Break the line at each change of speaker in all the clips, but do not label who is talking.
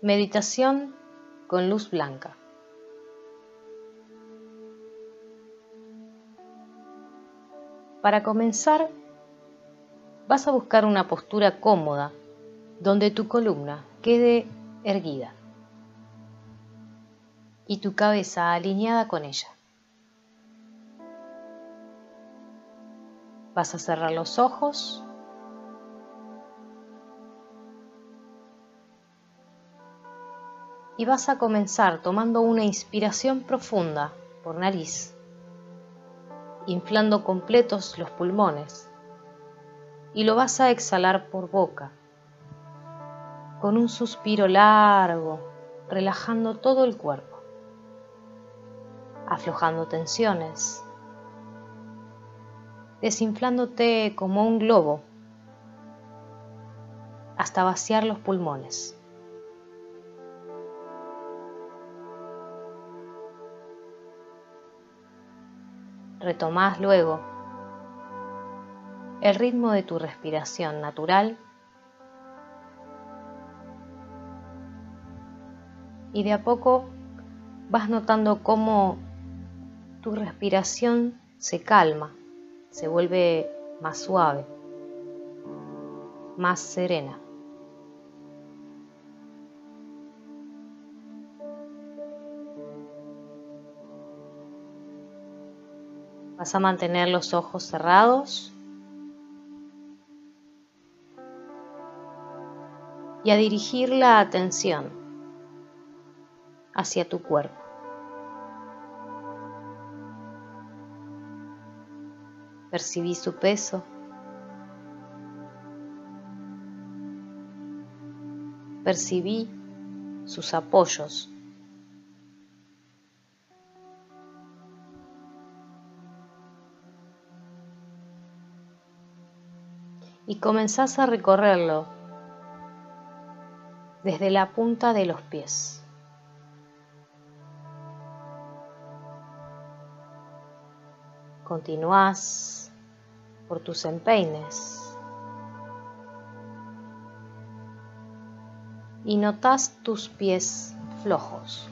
Meditación con luz blanca. Para comenzar, vas a buscar una postura cómoda donde tu columna quede erguida y tu cabeza alineada con ella. Vas a cerrar los ojos y vas a comenzar tomando una inspiración profunda por nariz, inflando completos los pulmones y lo vas a exhalar por boca, con un suspiro largo, relajando todo el cuerpo, aflojando tensiones, desinflándote como un globo hasta vaciar los pulmones. Retomás luego el ritmo de tu respiración natural y de a poco vas notando cómo tu respiración se calma, se vuelve más suave, más serena. Vas a mantener los ojos cerrados y a dirigir la atención hacia tu cuerpo. Percibí su peso. Percibí sus apoyos y comenzás a recorrerlo desde la punta de los pies. Continúas por tus empeines y notas tus pies flojos.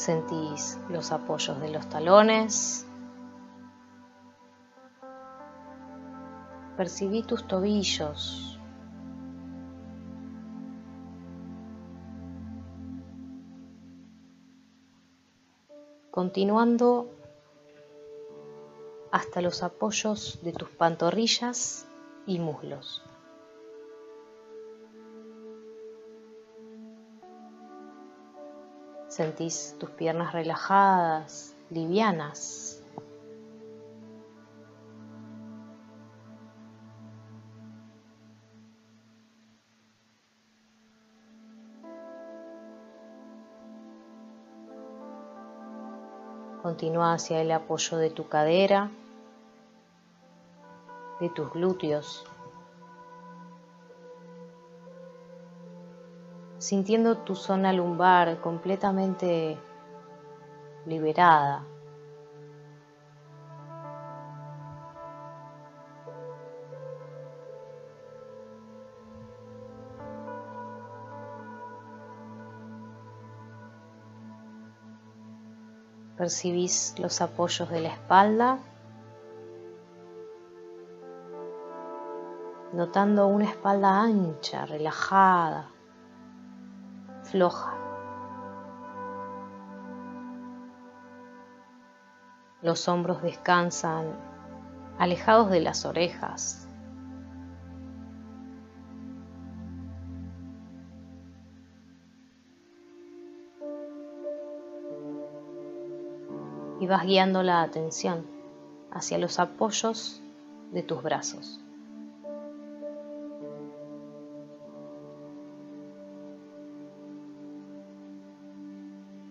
Sentís los apoyos de los talones. Percibí tus tobillos. Continuando hasta los apoyos de tus pantorrillas y muslos. Sentís tus piernas relajadas, livianas. Continúa hacia el apoyo de tu cadera, de tus glúteos, sintiendo tu zona lumbar completamente liberada. Percibís los apoyos de la espalda, notando una espalda ancha, relajada Los hombros descansan alejados de las orejas. Y vas guiando la atención hacia los apoyos de tus brazos.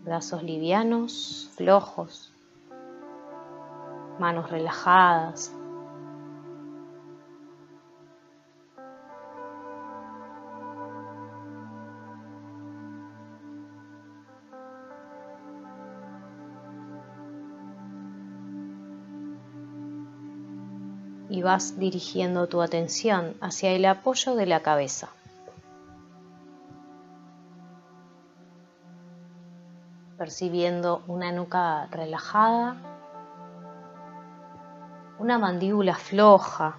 brazos livianos, flojos, manos relajadas. Y vas dirigiendo tu atención hacia el apoyo de la cabeza. Percibiendo una nuca relajada, una mandíbula floja,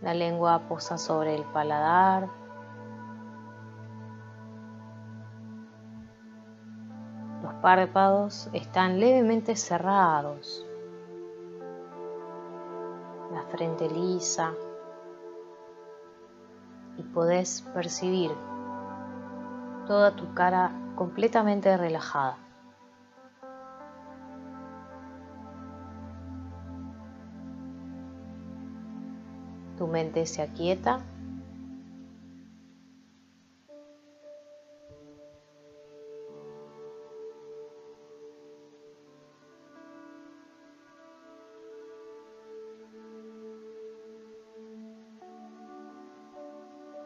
La lengua posa sobre el paladar. Los párpados están levemente cerrados. La frente lisa. Podés percibir toda tu cara completamente relajada. tu mente se aquieta.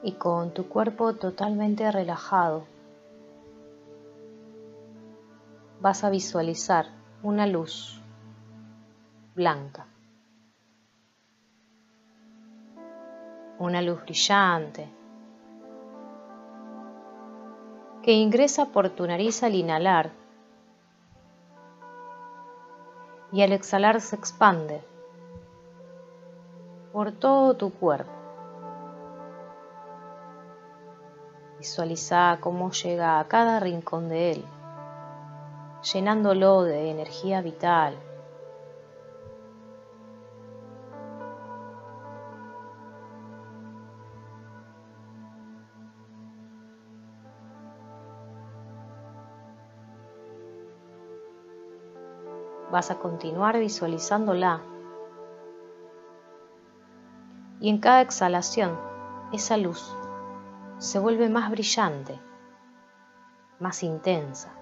Y con tu cuerpo totalmente relajado, vas a visualizar una luz blanca una luz brillante que ingresa por tu nariz al inhalar y al exhalar se expande por todo tu cuerpo. Visualiza cómo llega a cada rincón de él, llenándolo de energía vital, vas a continuar visualizándola. Y en cada exhalación, esa luz se vuelve más brillante, más intensa.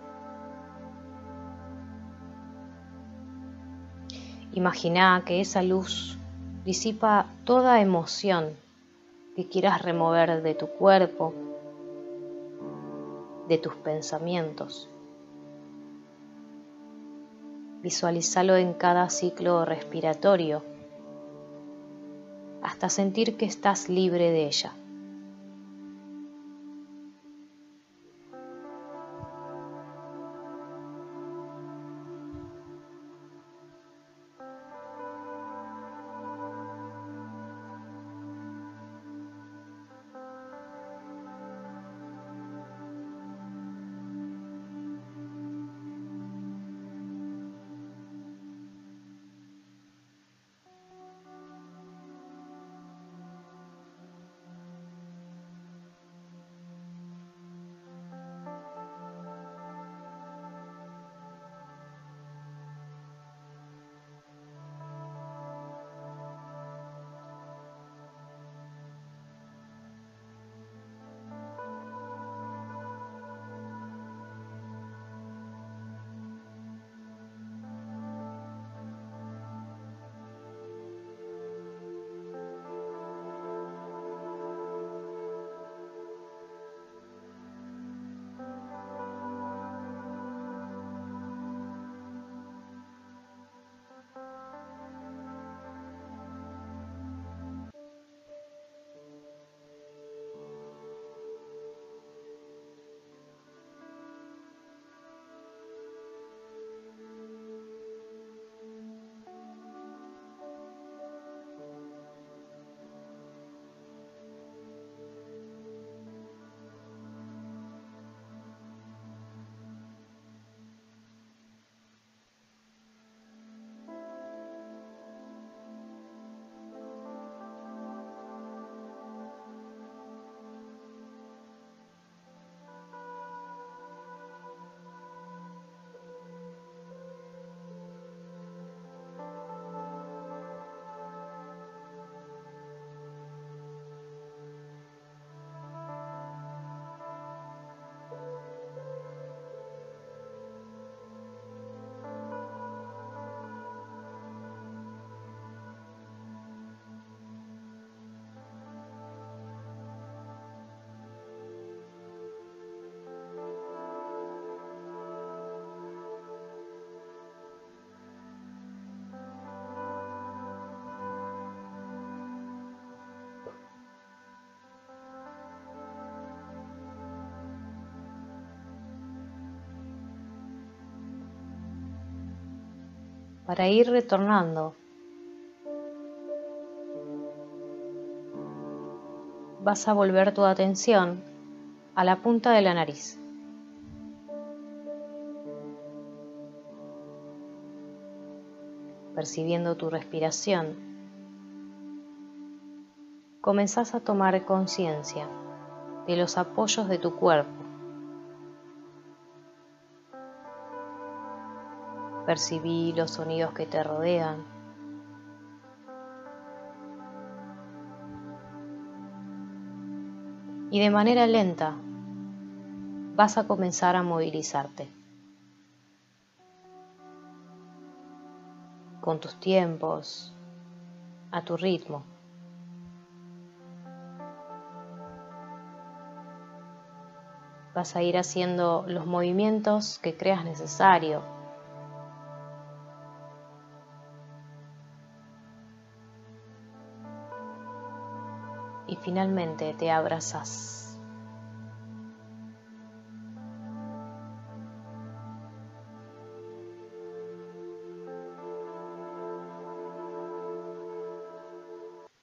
Imagina que esa luz disipa toda emoción que quieras remover de tu cuerpo, de tus pensamientos. Visualízalo en cada ciclo respiratorio hasta sentir que estás libre de ella. Para ir retornando. Vas a volver tu atención a la punta de la nariz. Percibiendo tu respiración, comenzás a tomar conciencia de los apoyos de tu cuerpo. Percibí los sonidos que te rodean. Y de manera lenta vas a comenzar a movilizarte. Con tus tiempos, a tu ritmo. Vas a ir haciendo los movimientos que creas necesario. Y finalmente te abrazas.